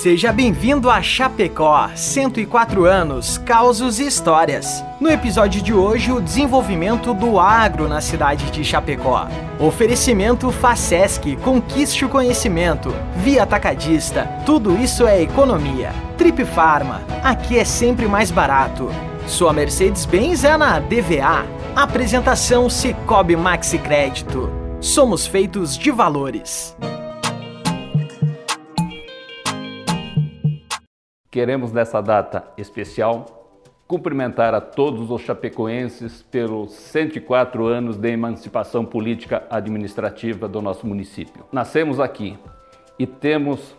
Seja bem-vindo a Chapecó, 104 anos, causos e histórias. No episódio de hoje, o desenvolvimento do agro na cidade de Chapecó. Oferecimento Facesc, conquiste o conhecimento. Via Atacadista, tudo isso é economia. Trip Farma, aqui é sempre mais barato. Sua Mercedes-Benz é na DVA. Apresentação Cicobi Maxi Crédito. Somos feitos de valores. Queremos nessa data especial cumprimentar a todos os chapecoenses pelos 104 anos de emancipação política administrativa do nosso município. Nascemos aqui e temos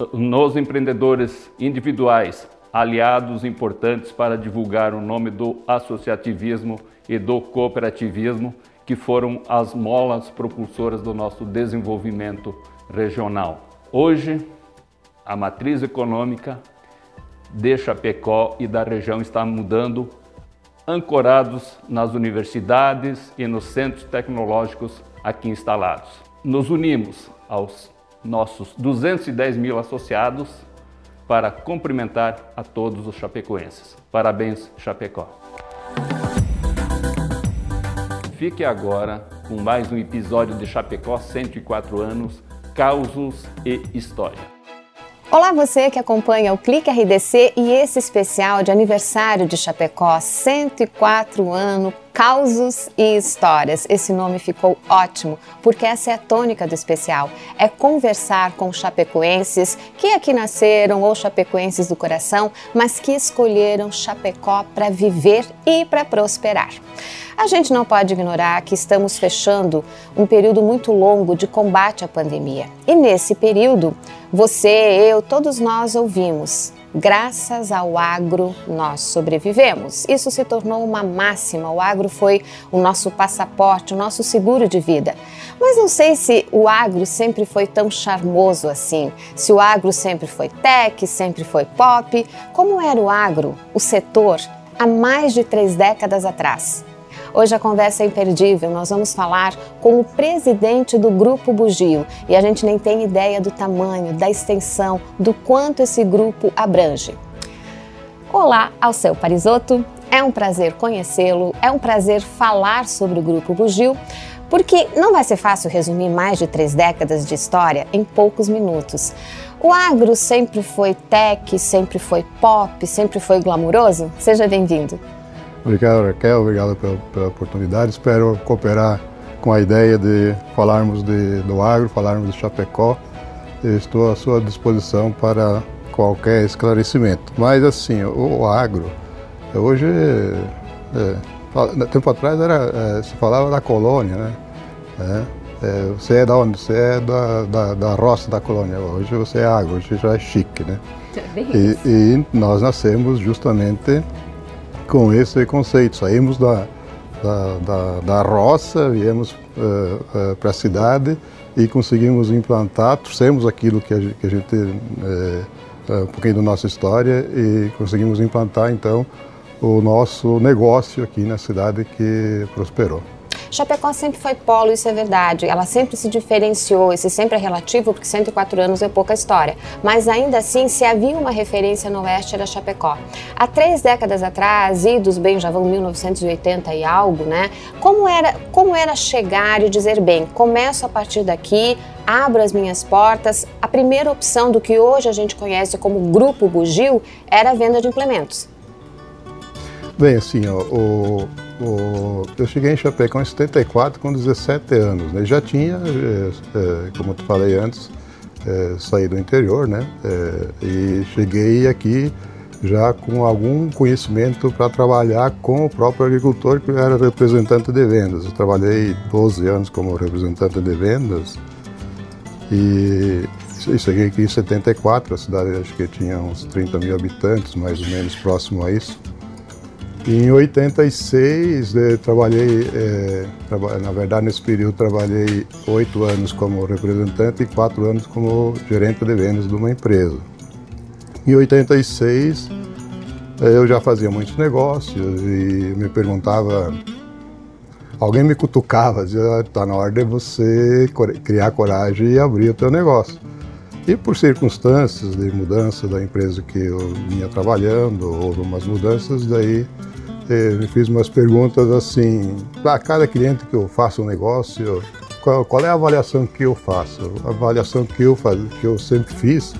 eh, nos empreendedores individuais aliados importantes para divulgar o nome do associativismo e do cooperativismo, que foram as molas propulsoras do nosso desenvolvimento regional. Hoje, a matriz econômica de Chapecó e da região está mudando, ancorados nas universidades e nos centros tecnológicos aqui instalados. Nos unimos aos nossos 210 mil associados para cumprimentar a todos os chapecoenses. Parabéns, Chapecó! Fique agora com mais um episódio de Chapecó 104 anos, causos e história. Olá você que acompanha o Clique RDC e esse especial de aniversário de Chapecó, 104 anos, causos e histórias. Esse nome ficou ótimo, porque essa é a tônica do especial. É conversar com chapecoenses que aqui nasceram ou chapecoenses do coração, mas que escolheram Chapecó para viver e para prosperar. A gente não pode ignorar que estamos fechando um período muito longo de combate à pandemia. E nesse período, você, eu, todos nós ouvimos. Graças ao agro, nós sobrevivemos. Isso se tornou uma máxima. O agro foi o nosso passaporte, o nosso seguro de vida. Mas não sei se o agro sempre foi tão charmoso assim. Se o agro sempre foi tech, sempre foi pop. Como era o agro, o setor, há mais de três décadas atrás? Hoje a conversa é imperdível. Nós vamos falar com o presidente do Grupo Bugio e a gente nem tem ideia do tamanho, da extensão, do quanto esse grupo abrange. Olá, ao seu Parisotto. É um prazer conhecê-lo, é um prazer falar sobre o Grupo Bugio, porque não vai ser fácil resumir mais de três décadas de história em poucos minutos. O agro sempre foi tech, sempre foi pop, sempre foi glamuroso? Seja bem-vindo. Obrigado, Raquel, obrigado pela, pela, oportunidade. Espero cooperar com a ideia de falarmos de, do agro, falarmos de Chapecó. Eu estou à sua disposição para qualquer esclarecimento. Mas, assim, o, o agro, hoje, é, tempo atrás era, é, se falava da colônia, né? É, é, você é da onde? Você é da, da, da roça da colônia. Hoje você é agro, hoje já é chique, né? E, e nós nascemos justamente com esse conceito. Saímos da, da, da, da roça, viemos uh, uh, para a cidade e conseguimos implantar, trouxemos aquilo que a, que a gente, uh, um pouquinho da nossa história e conseguimos implantar então o nosso negócio aqui na cidade que prosperou. Chapecó sempre foi polo, isso é verdade. Ela sempre se diferenciou, isso sempre é relativo, porque 104 anos é pouca história. Mas ainda assim, se havia uma referência no Oeste, era Chapecó. Há três décadas atrás, idos bem, já vão 1980 e algo, né? Como era, como era chegar e dizer, bem, começo a partir daqui, abro as minhas portas. A primeira opção do que hoje a gente conhece como Grupo Bugio era a venda de implementos. Bem, assim, o, eu cheguei em Chapecó em 74 com 17 anos, né? Já tinha, é, como eu falei antes, é, saí do interior, né? É, e cheguei aqui já com algum conhecimento para trabalhar com o próprio agricultor que era representante de vendas. Eu trabalhei 12 anos como representante de vendas e cheguei aqui em 74, a cidade acho que tinha uns 30 mil habitantes, mais ou menos próximo a isso. Em 86, eh, trabalhei, eh, traba, na verdade, nesse período, trabalhei oito anos como representante e quatro anos como gerente de vendas de uma empresa. Em 86, eh, eu já fazia muitos negócios e me perguntava, alguém me cutucava, dizia, está na hora de você criar coragem e abrir o teu negócio. E por circunstâncias de mudança da empresa que eu vinha trabalhando, houve umas mudanças, daí eh, me fiz umas perguntas assim, para cada cliente que eu faço um negócio, qual, qual, é a avaliação que eu faço? A avaliação que eu, faz, que eu sempre fiz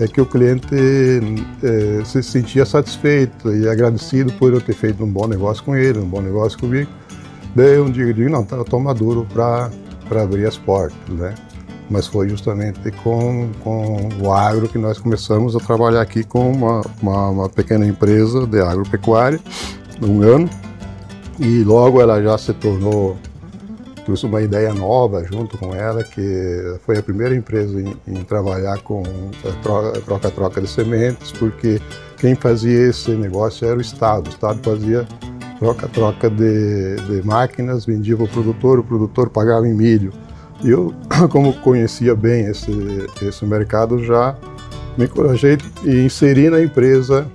é que o cliente eh, se sentia satisfeito e agradecido por eu ter feito um bom negócio com ele, um bom negócio comigo. Daí um dia eu digo, não, tá, eu estou maduro para abrir as portas, né? Mas foi justamente com, com o agro que nós começamos a trabalhar aqui com uma, uma, uma pequena empresa de agropecuária, um ano, e logo ela já se tornou, trouxe uma ideia nova junto com ela, que foi a primeira empresa em, em trabalhar com troca-troca de sementes, porque quem fazia esse negócio era o Estado, o Estado fazia troca-troca de, de máquinas, vendia para o produtor, o produtor pagava em milho, eu, como conhecia bem esse, esse mercado, já me encorajei e inseri na empresa.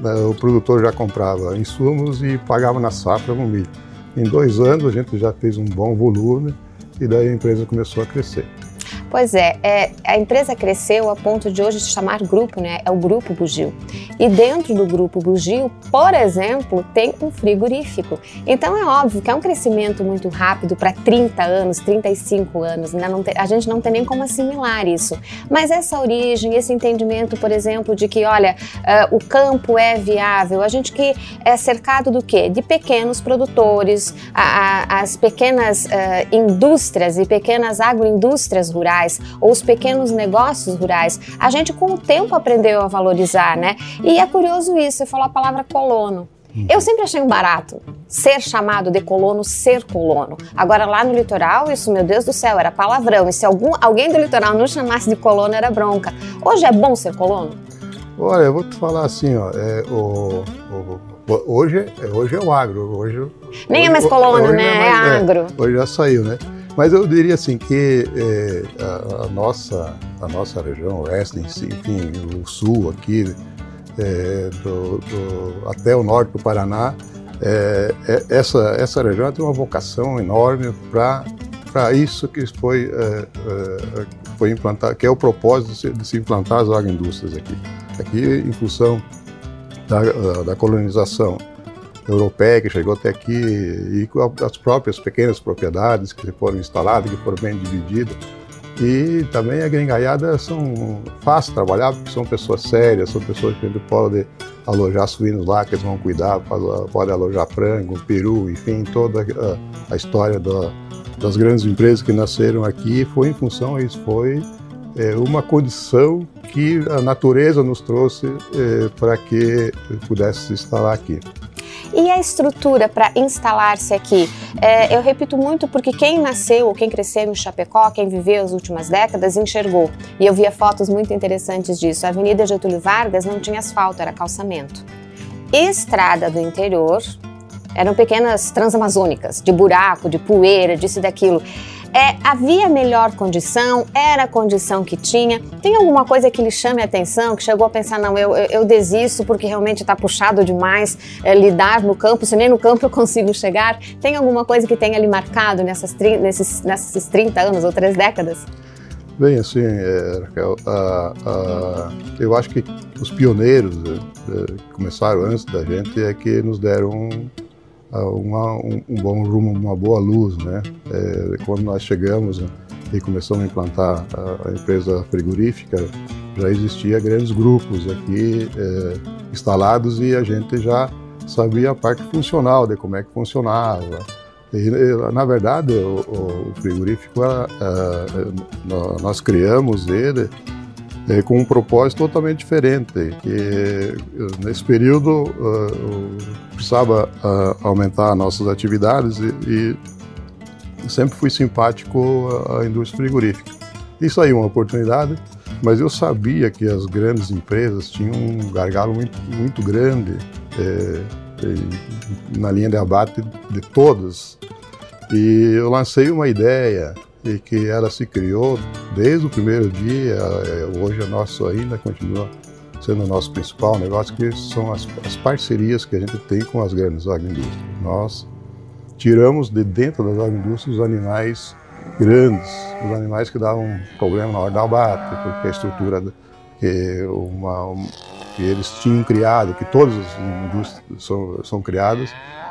Né, o produtor já comprava insumos e pagava na safra o milho. Em dois anos a gente já fez um bom volume e daí a empresa começou a crescer. Pois é, é, a empresa cresceu a ponto de hoje se chamar grupo, né? É o Grupo Bugio. E dentro do Grupo Bugio, por exemplo, tem um frigorífico. Então é óbvio que é um crescimento muito rápido para 30 anos, 35 anos. Né? Não tem, a gente não tem nem como assimilar isso. Mas essa origem, esse entendimento, por exemplo, de que, olha, uh, o campo é viável, a gente que é cercado do quê? De pequenos produtores, a, a, as pequenas uh, indústrias e pequenas agroindústrias rurais rurais ou os pequenos negócios rurais, a gente com o tempo aprendeu a valorizar, né? E é curioso isso, você falou a palavra colono. Eu sempre achei um barato ser chamado de colono, ser colono. Agora lá no litoral, isso, meu Deus do céu, era palavrão. E se algum, alguém do litoral não chamasse de colono, era bronca. Hoje é bom ser colono? Olha, eu vou te falar assim, ó, é, o, o, hoje, hoje é o agro. Hoje, Nem hoje, é mais colono, né? É, mais, é agro. É, hoje já saiu, né? Mas eu diria assim que é, a, a, nossa, a nossa região, oeste, enfim, o sul aqui, é, do, do, até o norte do Paraná, é, é essa, essa região tem uma vocação enorme para isso que foi, é, é, foi implantado, que é o propósito de se, de se implantar as agroindústrias aqui. Aqui, em função da, da colonização europeia que chegou até aqui e as próprias pequenas propriedades que foram instaladas, que foram bem divididas. E também a gringaiada são fáceis de trabalhar porque são pessoas sérias, são pessoas que podem alojar suínos lá, que eles vão cuidar, podem alojar frango, peru, enfim, toda a, a história da, das grandes empresas que nasceram aqui foi em função, isso foi é, uma condição que a natureza nos trouxe é, para que pudesse se instalar aqui. E a estrutura para instalar-se aqui? É, eu repito muito porque quem nasceu ou quem cresceu em Chapecó, quem viveu as últimas décadas, enxergou. E eu via fotos muito interessantes disso. A Avenida Getúlio Vargas não tinha asfalto, era calçamento. Estrada do interior eram pequenas transamazônicas, de buraco, de poeira, disso e daquilo. É, havia melhor condição? Era a condição que tinha? Tem alguma coisa que lhe chame a atenção, que chegou a pensar, não, eu, eu desisto porque realmente está puxado demais é, lidar no campo, se nem no campo eu consigo chegar? Tem alguma coisa que tenha lhe marcado nessas, nesses, nesses 30 anos ou três décadas? Bem, assim, é, Raquel, eu acho que os pioneiros que é, começaram antes da gente é que nos deram uma, um, um, bom rumo, uma boa luz, né? É, quando nós chegamos e começamos a implantar a, a, empresa frigorífica, já existia grandes grupos aqui é, instalados e a gente já sabia a parte funcional de como é que funcionava. E, na verdade, o, o frigorífico, a, a, nós criamos ele é, com um propósito totalmente diferente. Que nesse período uh, precisava uh, aumentar nossas atividades e, e, sempre fui simpático à indústria frigorífica. Isso aí uma oportunidade, mas eu sabia que as grandes empresas tinham um gargalo muito, muito grande é, na linha de abate de todas. E eu lancei uma ideia e que ela se criou desde o primeiro dia, é, hoje é nosso ainda, continua sendo o nosso principal negócio, que são as, as parcerias que a gente tem com as grandes agroindústrias. Nós tiramos de dentro das agroindústrias os animais grandes, os animais que davam problema na hora da abate, porque a estrutura uma, um, que eles tinham criado, que todas as indústrias são, são criadas,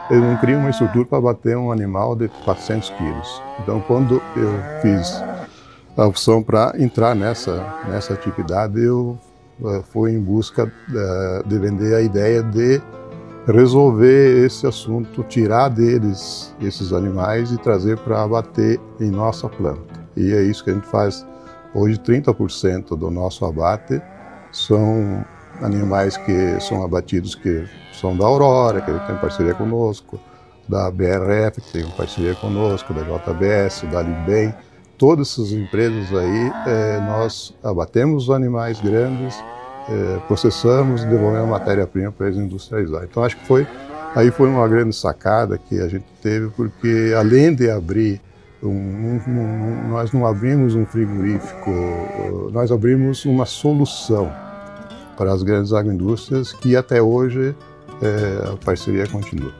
eles não criam uma estrutura para bater um animal de 400 quilos. Então, quando eu fiz a opção para entrar nessa, nessa atividade, eu uh, fui em busca uh, de vender a ideia de resolver esse assunto, tirar deles esses animais e trazer para abater em nossa planta. E é isso que a gente faz. Hoje, 30% do nosso abate são animais que são abatidos que são da Aurora, que tem parceria conosco, da BRF, que tem parceria conosco, da JBS, da Libem. Todas essas empresas aí, é, nós abatemos os animais grandes, é, processamos e devolvemos matéria-prima para eles industrializar. Então acho que foi aí foi uma grande sacada que a gente teve, porque além de abrir um, um, um, nós não abrimos um frigorífico, nós abrimos uma solução para as grandes agroindústrias que até hoje é, a parceria continua.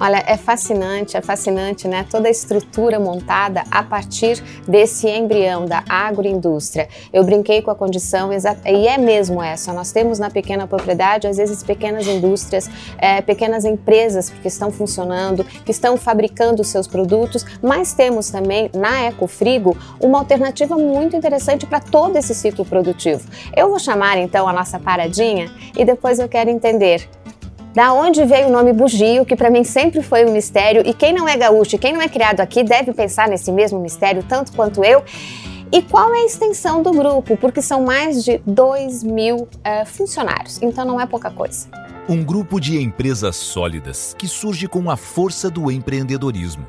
Olha, é fascinante, é fascinante, né? Toda a estrutura montada a partir desse embrião da agroindústria. Eu brinquei com a condição e é mesmo essa. Nós temos na pequena propriedade, às vezes, pequenas indústrias, é, pequenas empresas que estão funcionando, que estão fabricando seus produtos, mas temos também na Ecofrigo uma alternativa muito interessante para todo esse ciclo produtivo. Eu vou chamar então a nossa paradinha e depois eu quero entender da onde veio o nome bugio, que para mim sempre foi um mistério, e quem não é gaúcho e quem não é criado aqui deve pensar nesse mesmo mistério tanto quanto eu. E qual é a extensão do grupo? Porque são mais de 2 mil uh, funcionários, então não é pouca coisa. Um grupo de empresas sólidas que surge com a força do empreendedorismo.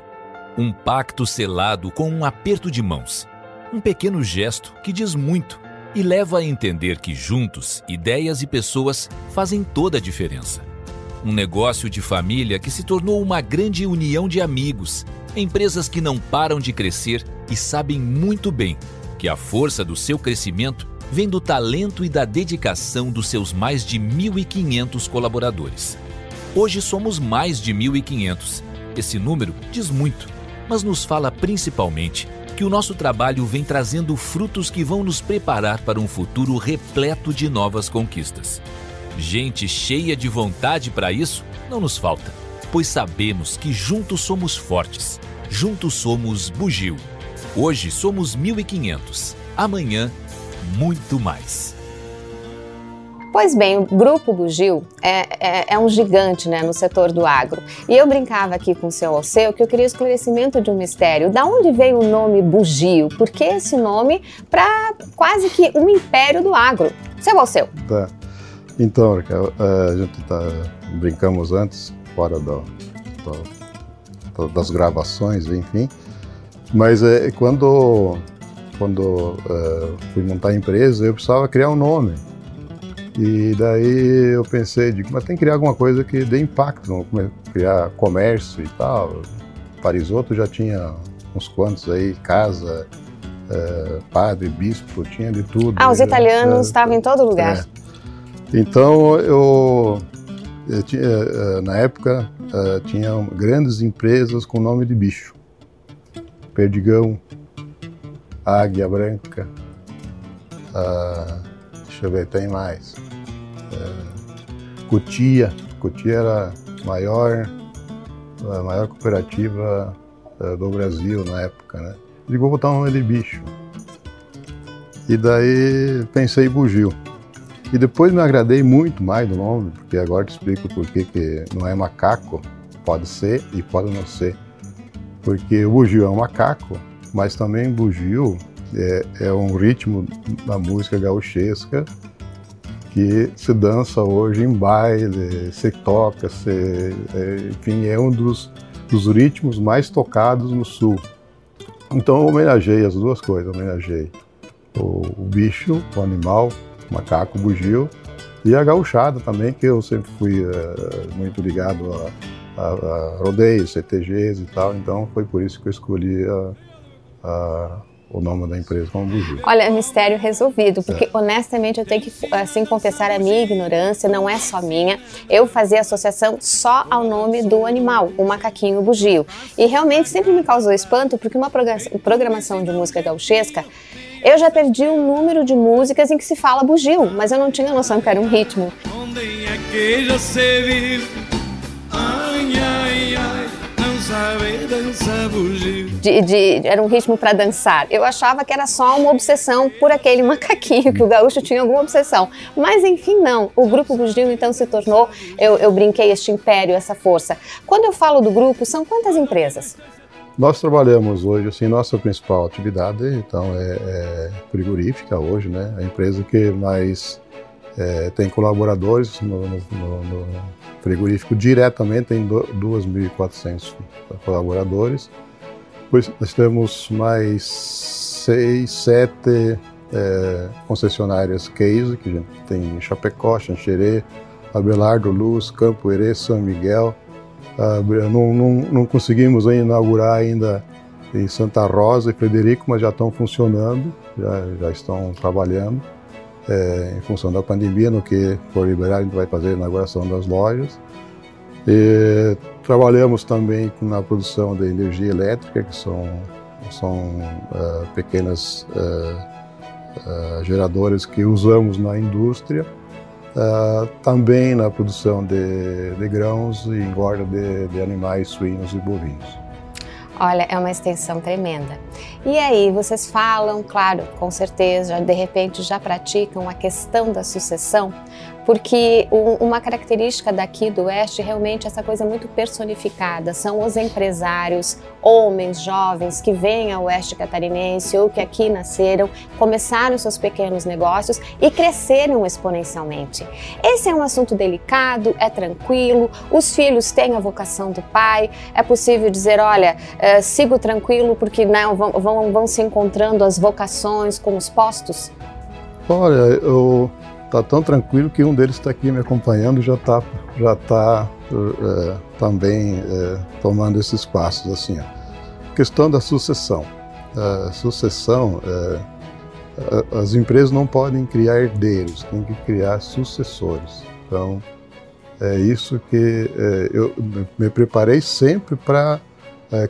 Um pacto selado com um aperto de mãos. Um pequeno gesto que diz muito e leva a entender que juntos, ideias e pessoas fazem toda a diferença. Um negócio de família que se tornou uma grande união de amigos, empresas que não param de crescer e sabem muito bem que a força do seu crescimento vem do talento e da dedicação dos seus mais de 1.500 colaboradores. Hoje somos mais de 1.500. Esse número diz muito, mas nos fala principalmente que o nosso trabalho vem trazendo frutos que vão nos preparar para um futuro repleto de novas conquistas. Gente cheia de vontade para isso não nos falta, pois sabemos que juntos somos fortes. Juntos somos Bugio. Hoje somos 1.500. Amanhã, muito mais. Pois bem, o Grupo Bugio é, é, é, um gigante né, no setor do agro. E eu brincava aqui com o seu Alceu que eu queria esclarecimento de um mistério. Da onde veio o nome Bugio? Por que esse nome para quase que um império do agro? Seu Alceu. Tá. Então, a gente tá, brincamos antes, fora do, do, das gravações, enfim, mas é, quando, quando uh, fui montar a empresa, eu precisava criar um nome. E daí eu pensei, digo, mas tem que criar alguma coisa que dê impacto, criar comércio e tal. Parisoto já tinha uns quantos aí, casa, uh, padre, bispo, tinha de tudo. Ah, os italianos estavam em todo lugar. Então eu, eu tinha, eh, na época uh, tinha grandes empresas com nome de bicho. Perdigão, Águia Branca, uh, deixa eu ver, tem mais. Cotia, Cotia era maior, a maior cooperativa do Brasil na época, né? Digo, vou botar um nome de bicho. E daí pensei em bugio. E depois me agradei muito mais do nome, porque agora te explico por que não é macaco, pode ser e pode não ser. Porque o bugio é um macaco, mas também bugio é, é um ritmo da música gauchesca que se dança hoje em baile, se toca, se, é, enfim, é um dos, dos ritmos mais tocados no sul. Então eu homenageei as duas coisas, homenageei o, o bicho, o animal, macaco, bugio, e a gauchada também, que eu sempre fui uh, muito ligado a, a, a, rodeios, CTGs e tal, então foi por isso que eu escolhi a, a, o nome da empresa como Bugio. Olha, mistério resolvido, porque é. honestamente eu tenho que assim confessar a minha ignorância, não é só minha. Eu fazia associação só ao nome do animal, o macaquinho bugio. E realmente sempre me causou espanto, porque uma programação de música gauchesca eu já perdi o um número de músicas em que se fala bugio, mas eu não tinha noção que era um ritmo. É. De, de, era um ritmo para dançar. Eu achava que era só uma obsessão por aquele macaquinho, que o gaúcho tinha alguma obsessão. Mas enfim, não. O grupo bugio então se tornou, eu, eu brinquei, este império, essa força. Quando eu falo do grupo, são quantas empresas? Nós trabalhamos hoje, assim, nossa principal atividade, então, é, é frigorífica hoje, né? A empresa que mais é, tem colaboradores no, no, no, frigorífico diretamente tem 2.400 colaboradores. Pois nós temos mais seis, sete é, concessionárias case, que tem em Chapecó, Xanxerê, Abelardo Luz, Campo Herê, São Miguel, não, não, não, conseguimos inaugurar ainda em Santa Rosa e Frederico, mas já estão funcionando, já, já estão trabalhando. É, em função da pandemia, no que for liberar, a gente vai fazer a inauguração das lojas. E trabalhamos também na produção de energia elétrica, que são, são uh, pequenas uh, uh, geradores que usamos na indústria. Uh, também na produção de, de, grãos e engorda de, de animais suínos e bovinos. Olha, é uma extensão tremenda. E aí, vocês falam, claro, com certeza, de repente já praticam a questão da sucessão, porque uma característica daqui do Oeste realmente é essa coisa muito personificada. São os empresários, homens jovens que vêm ao Oeste catarinense ou que aqui nasceram, começaram seus pequenos negócios e cresceram exponencialmente. Esse é um assunto delicado, é tranquilo, os filhos têm a vocação do pai, é possível dizer, olha, uh, sigo tranquilo porque não, vão, vão, vão se encontrando as vocações com os postos? Olha, eu está tão tranquilo que um deles está aqui me acompanhando já está já tá, é, também é, tomando esses passos. Assim, ó. Questão da sucessão. Sucessão, é, as empresas não podem criar herdeiros, tem que criar sucessores. Então, é isso que eu me preparei sempre para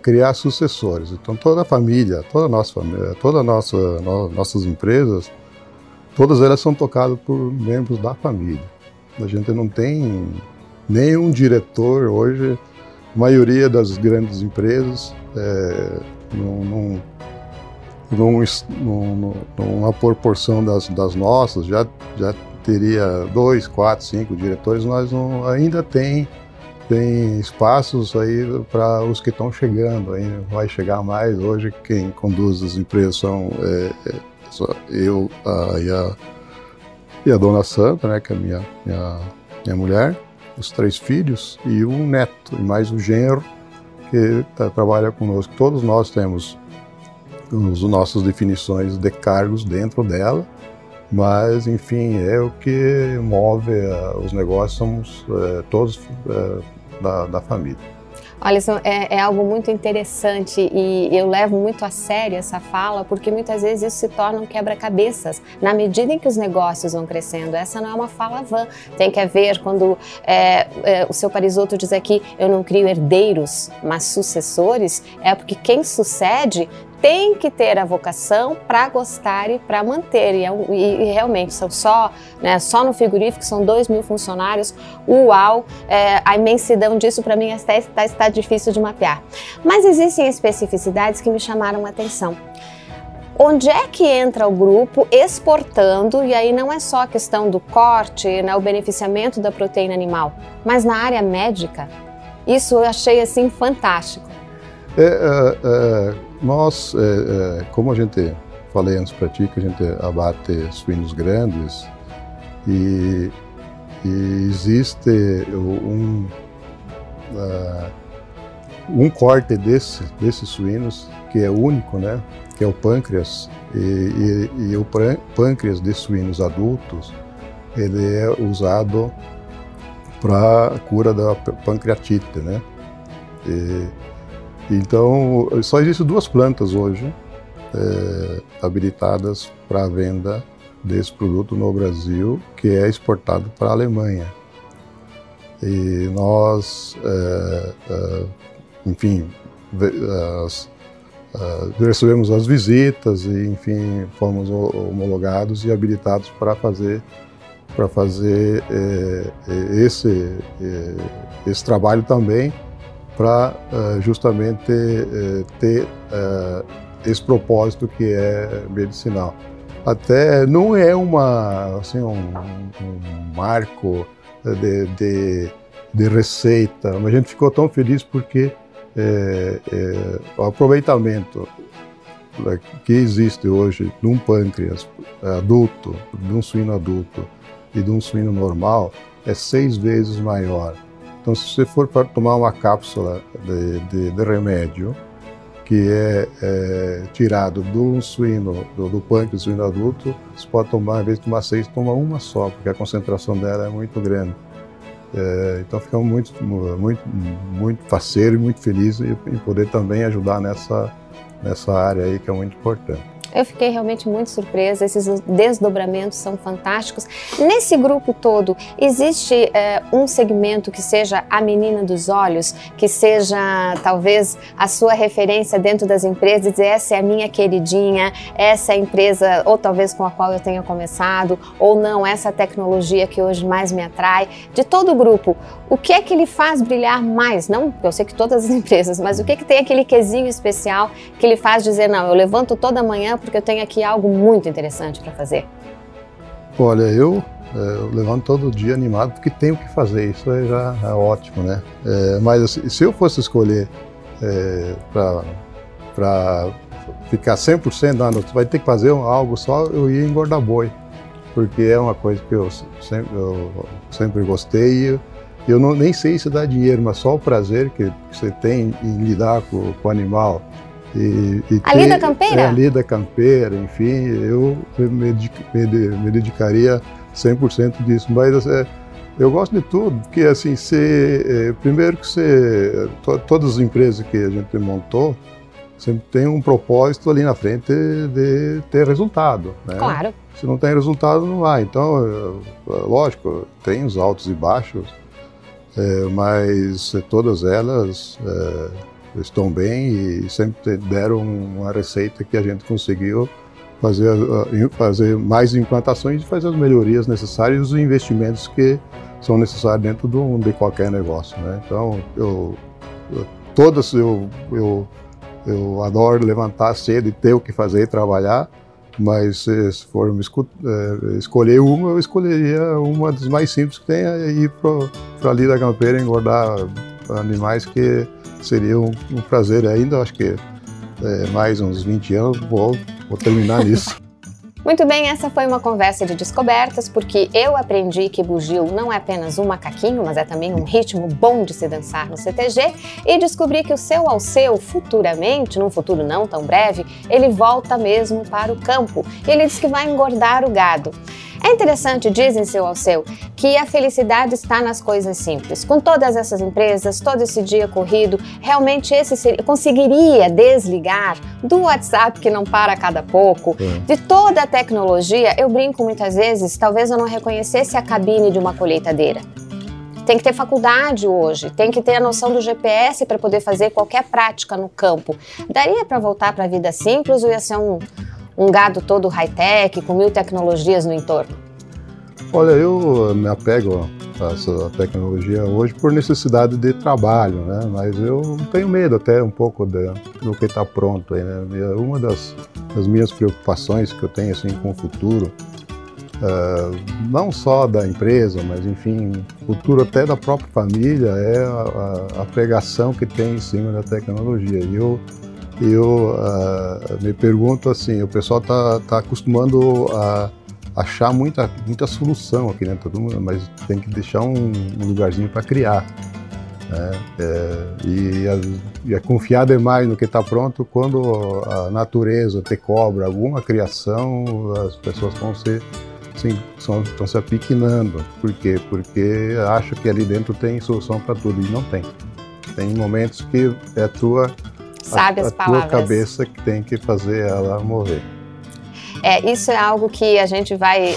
criar sucessores. Então, toda a família, toda a nossa família, todas nossa, no, nossas empresas Todas elas são tocadas por membros da família. A gente não tem nenhum diretor hoje. A maioria das grandes empresas é, não, não, não, numa proporção das, das nossas, já, já teria dois, quatro, cinco diretores, nós não, ainda tem, tem espaços aí para os que estão chegando, ainda vai chegar mais. Hoje quem conduz as empresas são é, é eu a, e, a, e a dona Santa, né, que é minha, minha, minha mulher, os três filhos e um neto, e mais o genro que tá, trabalha conosco. Todos nós temos as nossas definições de cargos dentro dela, mas enfim, é o que move uh, os negócios, somos uh, todos uh, da, da família. Alisson, é, é, algo muito interessante e eu levo muito a sério essa fala, porque muitas vezes isso se torna um quebra-cabeças na medida em que os negócios vão crescendo. Essa não é uma fala vã. Tem que haver, quando é, é, o seu Parisotto diz aqui, eu não crio herdeiros, mas sucessores, é porque quem sucede tem que ter a vocação para gostar e para manter. E, é e, e, realmente são só, né, só no frigorífico são 2 mil funcionários. Uau! É, a imensidão disso para mim até está, está difícil de mapear. Mas existem especificidades que me chamaram a atenção. Onde é que entra o grupo exportando, e aí não é só a questão do corte, né, o beneficiamento da proteína animal, mas na área médica? Isso eu achei assim fantástico. É, é, é nós, é, é, como a gente, falei antes para ti, que a gente abate suínos grandes e, e existe um, uh, um corte desse, desses suínos que é único, né? Que é o pâncreas. E, e, e o pâncreas de suínos adultos, ele é usado para cura da pancreatite, né? E, então, só existem duas plantas hoje é, habilitadas para a venda desse produto no Brasil, que é exportado para a Alemanha. E nós, é, é, enfim, as, recebemos as visitas e, enfim, fomos homologados e habilitados para fazer para fazer é, é, esse é, esse trabalho também para é, justamente é, ter é, esse propósito que é medicinal. Até não é uma assim um, um marco de, de, de, receita, mas a gente ficou tão feliz porque o aproveitamento que existe hoje de um pâncreas adulto, de um suíno adulto e de um suíno normal é seis vezes maior. Então, se você for para tomar uma cápsula de, de, de remédio que é, é, tirado do suíno, do, do pâncreas do suíno adulto, você pode tomar, em vez de tomar seis, toma uma só, porque a concentração dela é muito grande. É, então ficamos muito, muito, muito e muito felizes em poder também ajudar nessa, nessa área aí que é muito importante. Eu fiquei realmente muito surpresa, esses desdobramentos são fantásticos. Nesse grupo todo, existe é, um segmento que seja a menina dos olhos, que seja talvez a sua referência dentro das empresas, dizer essa é a minha queridinha, essa é a empresa, ou talvez com a qual eu tenha começado, ou não, essa é tecnologia que hoje mais me atrai. De todo o grupo, o que é que ele faz brilhar mais? Não, eu sei que todas as empresas, mas o que é que tem aquele quesinho especial que ele faz dizer, não, eu levanto toda manhã porque eu tenho aqui algo muito interessante para fazer? Olha, eu, é, eu, levanto todo dia animado porque tenho que fazer, isso é já é ótimo, né? É, mas assim, se eu fosse escolher é, para ficar 100%, não, você vai ter que fazer algo só, eu ia engordar boi, porque é uma coisa que eu sempre, eu sempre gostei e eu não, nem sei se dá dinheiro, mas só o prazer que você tem em lidar com, com o animal, e, e a ter, lida campeira? É, a lida campeira, enfim, eu me, me, me dedicaria 100% disso. Mas é, eu gosto de tudo, porque assim, você, é, primeiro que você, to, todas as empresas que a gente montou, sempre tem um propósito ali na frente de ter resultado. Né? Claro. Se não tem resultado, não vai. Então, lógico, tem os altos e baixos, é, mas todas elas é, estão bem e sempre deram uma receita que a gente conseguiu fazer, fazer mais implantações e fazer as melhorias necessárias e os investimentos que são necessários dentro do, de qualquer negócio. Né? Então, eu, eu, todas eu, eu, eu adoro levantar cedo e ter o que fazer e trabalhar, mas se for é, escolher uma, eu escolheria uma das mais simples que tem, é ir para ali da campeira engordar animais que seria um, um prazer ainda, acho que é, mais uns 20 anos vou, vou terminar nisso. Muito bem, essa foi uma conversa de descobertas, porque eu aprendi que bugio não é apenas um macaquinho, mas é também um ritmo bom de se dançar no CTG, e descobri que o seu ao seu, futuramente, num futuro não tão breve, ele volta mesmo para o campo. E ele diz que vai engordar o gado. É interessante, dizem seu ao seu, que a felicidade está nas coisas simples. Com todas essas empresas, todo esse dia corrido, realmente esse seria, conseguiria desligar do WhatsApp que não para a cada pouco, é. de toda a tecnologia. Eu brinco muitas vezes, talvez eu não reconhecesse a cabine de uma colheitadeira. Tem que ter faculdade hoje, tem que ter a noção do GPS para poder fazer qualquer prática no campo. Daria para voltar para a vida simples ou ia ser um, um gado todo high-tech, com mil tecnologias no entorno? Olha, eu me apego a essa tecnologia hoje por necessidade de trabalho, né? Mas eu tenho medo até um pouco de, do que está pronto aí, né? Uma das, das, minhas preocupações que eu tenho assim com o futuro, uh, não só da empresa, mas enfim, futuro até da própria família, é a, a, a pregação que tem em cima da tecnologia. E eu eu uh, me pergunto assim, o pessoal está tá acostumando a achar muita, muita solução aqui dentro do mundo, mas tem que deixar um, um lugarzinho para criar. Né? É, e, a, e é confiar demais no que está pronto quando a natureza te cobra alguma criação, as pessoas vão se, sim, são, estão se apiquinando. Por quê? Porque acham que ali dentro tem solução para tudo e não tem. Tem momentos que é a tua Sabe a, a tua cabeça que tem que fazer ela mover. É, isso é algo que a gente vai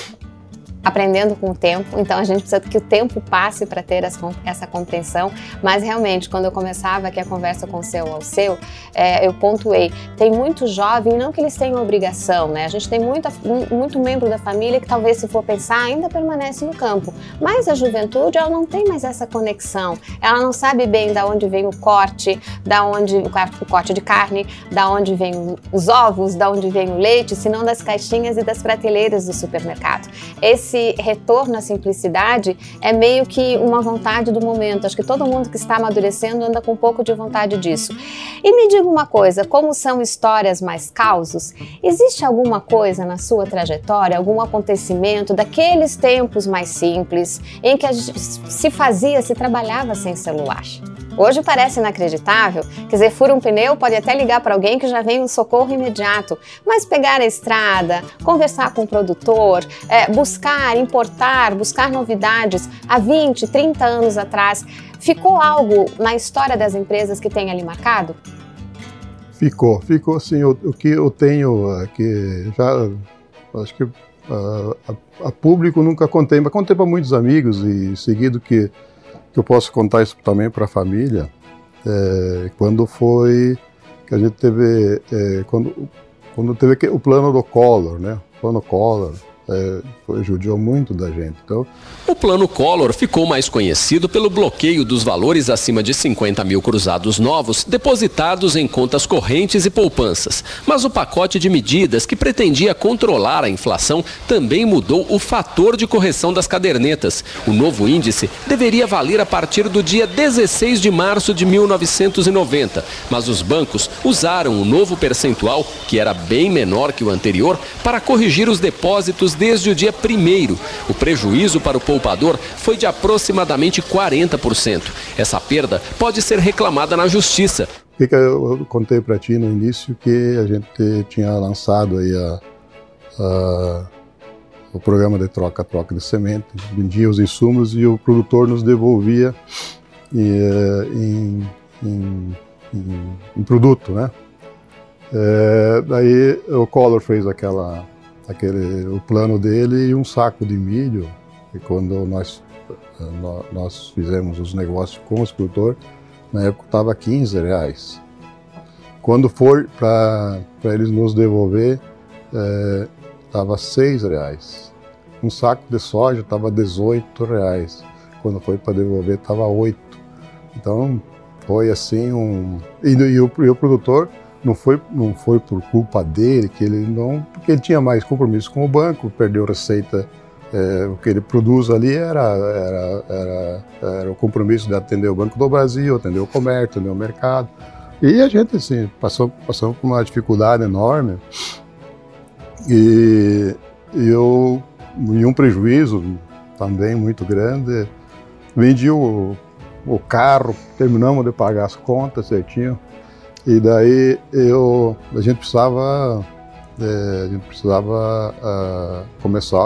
aprendendo com o tempo, então a gente precisa que o tempo passe para ter essa compreensão, mas realmente, quando eu começava aqui a conversa com o seu ao seu, é, eu pontuei, tem muito jovem, não que eles tenham obrigação, né? A gente tem muita, muito membro da família que talvez, se for pensar, ainda permanece no campo, mas a juventude, ela não tem mais essa conexão, ela não sabe bem da onde vem o corte, da onde o corte de carne, da onde vem os ovos, da onde vem o leite, senão das caixinhas e das prateleiras do supermercado. Esse esse retorno à simplicidade é meio que uma vontade do momento. Acho que todo mundo que está amadurecendo anda com um pouco de vontade disso. E me diga uma coisa: como são histórias mais causos, existe alguma coisa na sua trajetória, algum acontecimento daqueles tempos mais simples em que se fazia, se trabalhava sem celular? Hoje parece inacreditável, quer dizer, fura um pneu, pode até ligar para alguém que já vem um socorro imediato, mas pegar a estrada, conversar com o produtor, é, buscar, importar, buscar novidades há 20, 30 anos atrás, ficou algo na história das empresas que tem ali marcado? Ficou, ficou sim. O, o que eu tenho aqui, já acho que a, a, a público nunca contei, mas contei para muitos amigos e seguido que que eu posso contar isso também para a família, é, quando foi que a gente teve, é, quando, quando teve o plano do Collor, né? O plano Collor, é, foi, judiou muito da gente. Então... O plano Collor ficou mais conhecido pelo bloqueio dos valores acima de 50 mil cruzados novos depositados em contas correntes e poupanças. Mas o pacote de medidas que pretendia controlar a inflação também mudou o fator de correção das cadernetas. O novo índice deveria valer a partir do dia 16 de março de 1990, mas os bancos usaram o novo percentual, que era bem menor que o anterior, para corrigir os depósitos desde o dia 1. O prejuízo para o poupador foi de aproximadamente 40%. Essa perda pode ser reclamada na justiça. O que, eu contei para ti no início que a gente tinha lançado aí a, a, o programa de troca-troca de semente, vendia os insumos e o produtor nos devolvia eh, em, em, em, em produto, né? É, daí o Collor fez aquela aquele, o plano dele e um saco de milho. E quando nós, nós fizemos os negócios com o escultor, na época estava 15 reais. Quando foi para eles nos devolver, estava é, 6 reais. Um saco de soja estava 18 reais. Quando foi para devolver, estava 8. Então, foi assim um... E, e, o, e o produtor não foi, não foi por culpa dele que ele não, porque ele tinha mais compromisso com o banco, perdeu receita. É, o que ele produz ali era, era, era, era, o compromisso de atender o Banco do Brasil, atender o comércio, atender o mercado. E a gente assim, passou, passou por uma dificuldade enorme. E, e eu, em um prejuízo também muito grande, vendi o, o carro, terminamos de pagar as contas certinho. E daí eu, a gente precisava, é, a gente precisava uh, começar,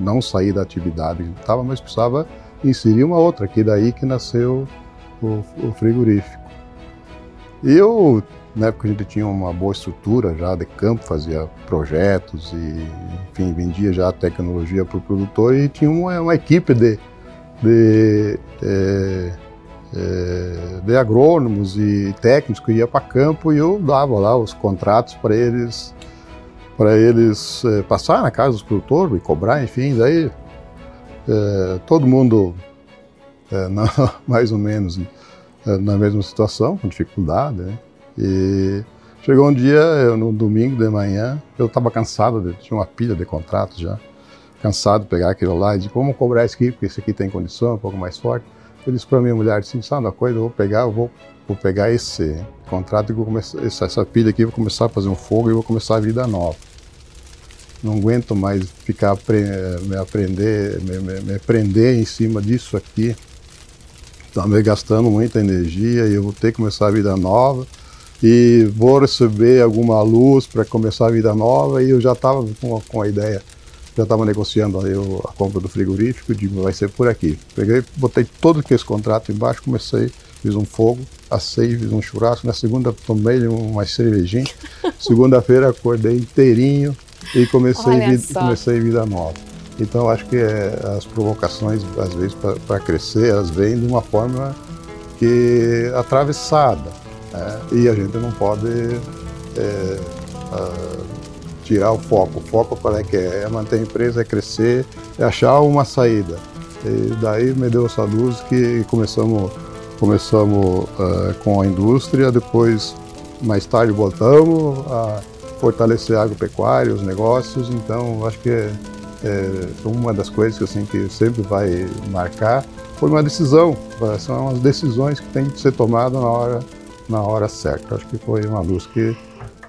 não sair da atividade que a estava, mas precisava inserir uma outra, que daí que nasceu o, o frigorífico. E eu, na época a gente tinha uma boa estrutura já de campo, fazia projetos e, enfim, vendia já tecnologia para o produtor e tinha uma, uma equipe de, de é, é, de agrônomos e técnicos que ia para campo e eu dava lá os contratos para eles para eles é, passar na casa dos produtores e cobrar, enfim, daí é, todo mundo é, na, mais ou menos é, na mesma situação, com dificuldade, né? E chegou um dia, eu, no domingo de manhã, eu estava cansado, de, tinha uma pilha de contratos já, cansado de pegar aquilo lá e de vamos cobrar esse aqui, porque esse aqui tem condição, um pouco mais forte. Eu disse para minha mulher assim, sabe uma coisa, eu vou pegar, eu vou, vou pegar esse contrato e vou começar, essa, essa pilha aqui, vou começar a fazer um fogo e vou começar a vida nova. Não aguento mais ficar me aprender, me, me, me prender em cima disso aqui. Está me gastando muita energia e eu vou ter que começar a vida nova e vou receber alguma luz para começar a vida nova e eu já estava com, com a ideia já estava negociando a compra do frigorífico, digo, vai ser por aqui. Peguei, botei todo esse contrato embaixo, comecei fiz um fogo, assei, fiz um churrasco. Na segunda tomei uma cervejinha. Segunda-feira acordei inteirinho e comecei, vida, comecei vida nova. Então acho que é, as provocações, às vezes, para crescer, elas vêm de uma forma que atravessada. Né? E a gente não pode é, uh, tirar o foco. O foco qual é que é? É manter a empresa, é crescer, é achar uma saída. E daí me deu essa luz que começamos, começamos uh, com a indústria, depois mais tarde voltamos a fortalecer a agropecuária, os negócios, então acho que é, é uma das coisas assim, que sempre vai marcar foi uma decisão, são as decisões que têm que ser tomadas na hora, na hora certa. Acho que foi uma luz que,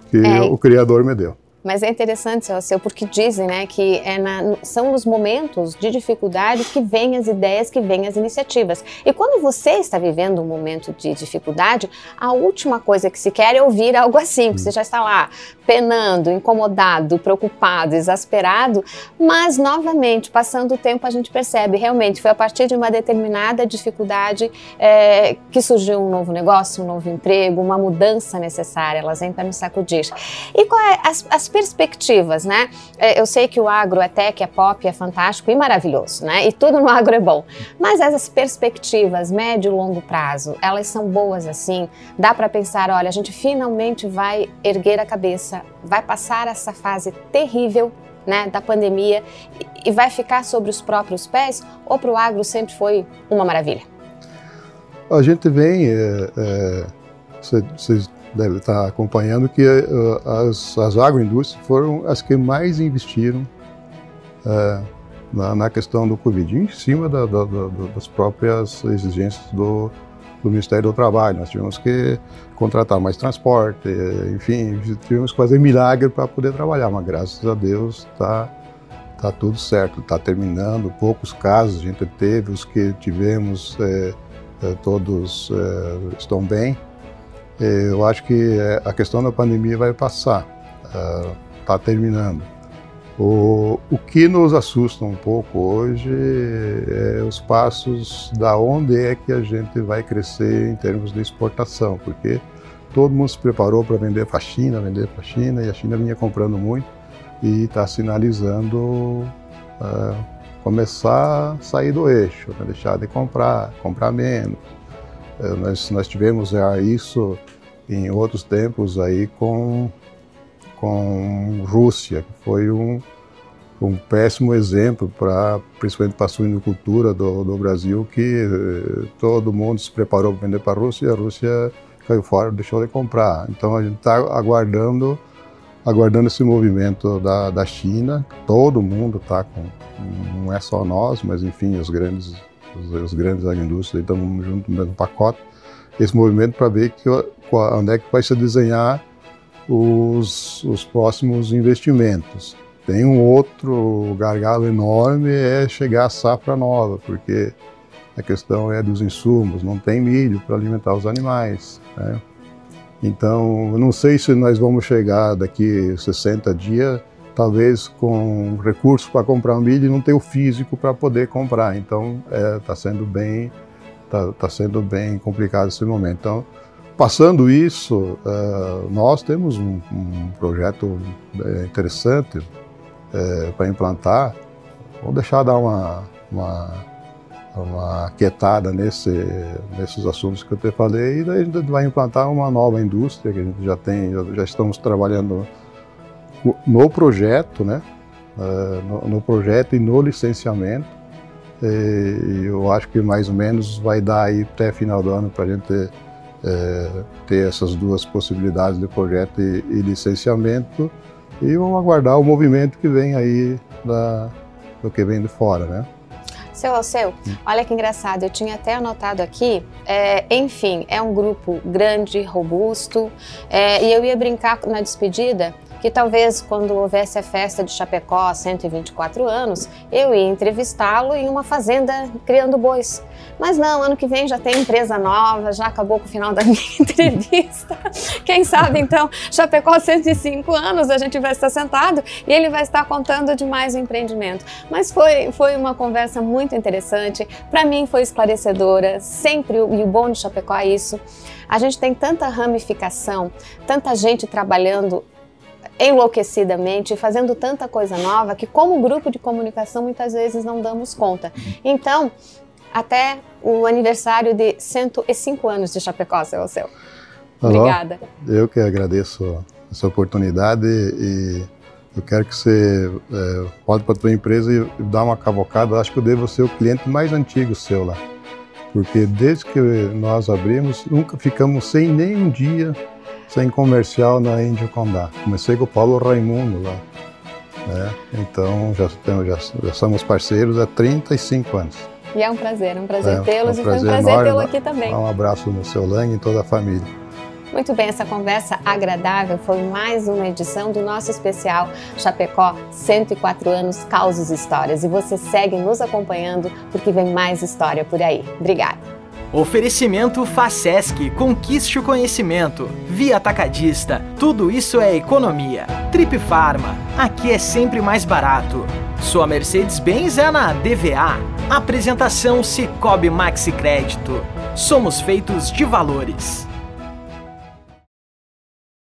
que é. o Criador me deu. Mas é interessante, seu, seu porque dizem né, que é na, são nos momentos de dificuldade que vêm as ideias, que vêm as iniciativas. E quando você está vivendo um momento de dificuldade, a última coisa que se quer é ouvir algo assim, que você já está lá penando, incomodado, preocupado, exasperado, mas novamente, passando o tempo, a gente percebe realmente foi a partir de uma determinada dificuldade é, que surgiu um novo negócio, um novo emprego, uma mudança necessária, elas vêm para nos sacudir. E qual é as, as perspectivas, né? É, eu sei que o agro é tech, é pop, é fantástico e maravilhoso, né? E tudo no agro é bom. Mas essas perspectivas, médio e longo prazo, elas são boas assim? Dá para pensar, olha, a gente finalmente vai erguer a cabeça vai passar essa fase terrível né, da pandemia e vai ficar sobre os próprios pés? Ou para o agro sempre foi uma maravilha? A gente vem, é, é, devem estar acompanhando que é, as, as agroindústrias foram as que mais investiram é, na, na, questão do Covid, em cima da, da, da, das próprias exigências do, do Ministério do Trabalho. Nós tivemos que contratar mais transporte, enfim, tivemos que fazer milagre para poder trabalhar, mas graças a Deus está tá tudo certo, está terminando. Poucos casos a gente teve, os que tivemos, é, é, todos é, estão bem. É, eu acho que é, a questão da pandemia vai passar, está terminando. O, o que nos assusta um pouco hoje é os passos da onde é que a gente vai crescer em termos de exportação, porque todo mundo se preparou para vender para a China, vender para a China, e a China vinha comprando muito e está sinalizando uh, começar a sair do eixo, né? deixar de comprar, comprar menos. Uh, nós, nós tivemos já isso em outros tempos aí com com Rússia, que foi um, um péssimo exemplo para principalmente para a suinocultura do, do Brasil, que eh, todo mundo se preparou para vender para a Rússia e a Rússia caiu fora, deixou de comprar. Então a gente está aguardando aguardando esse movimento da, da China. Todo mundo está com, não é só nós, mas enfim os grandes os, os grandes agroindústrias estamos juntos no mesmo pacote. Esse movimento para ver que onde é que vai se desenhar os, os próximos investimentos. Tem um outro gargalo enorme, é chegar à safra nova, porque a questão é dos insumos, não tem milho para alimentar os animais. Né? Então, não sei se nós vamos chegar daqui 60 dias, talvez com recursos para comprar milho e não ter o físico para poder comprar. Então, está é, tá sendo bem, tá, tá, sendo bem complicado esse momento. Então, Passando isso, uh, nós temos um, um projeto é, interessante uh, para implantar. Vamos deixar dar uma, uma, uma quietada nesse, nesses assuntos que eu te falei e daí a gente vai implantar uma nova indústria que a gente já tem, já estamos trabalhando no projeto, né? Uh, no, no, projeto e no licenciamento. E eu acho que mais ou menos vai dar aí até final do ano para a gente é, ter essas duas possibilidades de projeto e, e, licenciamento e vamos aguardar o movimento que vem aí da, do que vem de fora, né? Seu seu, olha que engraçado, eu tinha até anotado aqui, é, enfim, é um grupo grande, robusto, é, e eu ia brincar na despedida que talvez quando houvesse a festa de Chapecó, 124 anos, eu ia entrevistá-lo em uma fazenda criando bois. Mas não, ano que vem já tem empresa nova, já acabou com o final da minha entrevista. Quem sabe então, Chapecó 105 anos, a gente vai estar sentado e ele vai estar contando de mais um empreendimento. Mas foi, foi uma conversa muito interessante, para mim foi esclarecedora, sempre, e o bom de Chapecó é isso. A gente tem tanta ramificação, tanta gente trabalhando enlouquecidamente, fazendo tanta coisa nova que, como grupo de comunicação, muitas vezes não damos conta. Então, até o aniversário de 105 anos de Chapecó, seu seu. Obrigada. Eu que agradeço essa oportunidade e eu quero que você é, pode para a tua empresa e dar uma cavocada. Acho que eu devo ser o cliente mais antigo seu lá. Porque desde que nós abrimos, nunca ficamos sem nenhum dia sem comercial na Índia Condá. Comecei com o Paulo Raimundo lá. Né? Então já, já, já somos parceiros há 35 anos. E é um prazer, é um prazer é, tê-los é um e foi um prazer tê-lo aqui também. Um abraço no seu Lang e toda a família. Muito bem, essa conversa agradável foi mais uma edição do nosso especial Chapecó 104 anos Causos e Histórias. E você segue nos acompanhando porque vem mais história por aí. Obrigada. Oferecimento Facesc, conquiste o conhecimento. Via Atacadista, tudo isso é economia. Trip Farma, aqui é sempre mais barato. Sua Mercedes-Benz é na DVA. Apresentação Cicobi Maxi Crédito. Somos feitos de valores.